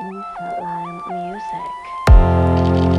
Music.